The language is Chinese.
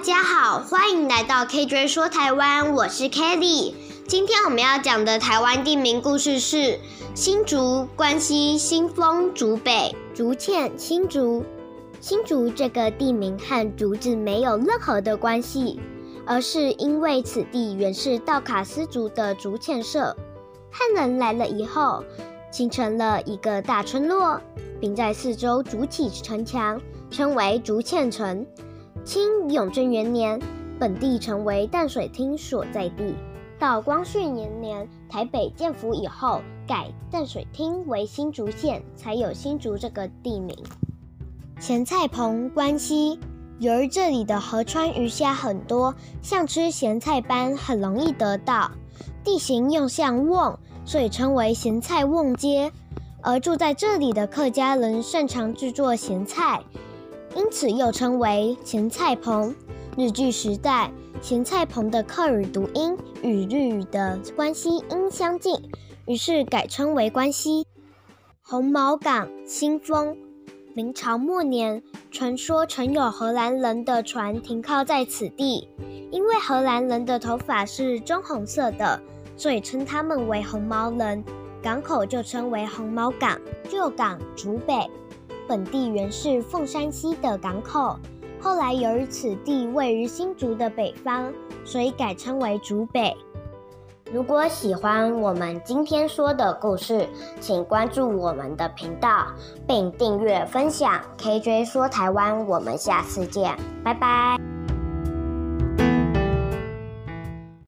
大家好，欢迎来到 KJ 说台湾，我是 Kelly。今天我们要讲的台湾地名故事是新竹、关西、新丰、竹北、竹堑、新竹。新竹这个地名和竹子没有任何的关系，而是因为此地原是道卡斯族的竹堑社，汉人来了以后，形成了一个大村落，并在四周筑起城墙，称为竹堑城。清永正元年，本地成为淡水厅所在地。到光绪元年，台北建府以后，改淡水厅为新竹县，才有新竹这个地名。咸菜棚关西，由于这里的河川鱼虾很多，像吃咸菜般很容易得到。地形又像瓮，所以称为咸菜瓮街。而住在这里的客家人擅长制作咸菜。因此又称为咸菜棚。日据时代，咸菜棚的客语读音与日语的关西音相近，于是改称为关西。红毛港、新丰。明朝末年，传说曾有荷兰人的船停靠在此地，因为荷兰人的头发是棕红色的，所以称他们为红毛人。港口就称为红毛港。旧港竹北。本地原是凤山西的港口，后来由于此地位于新竹的北方，所以改称为竹北。如果喜欢我们今天说的故事，请关注我们的频道，并订阅分享。KJ 说台湾，我们下次见，拜拜。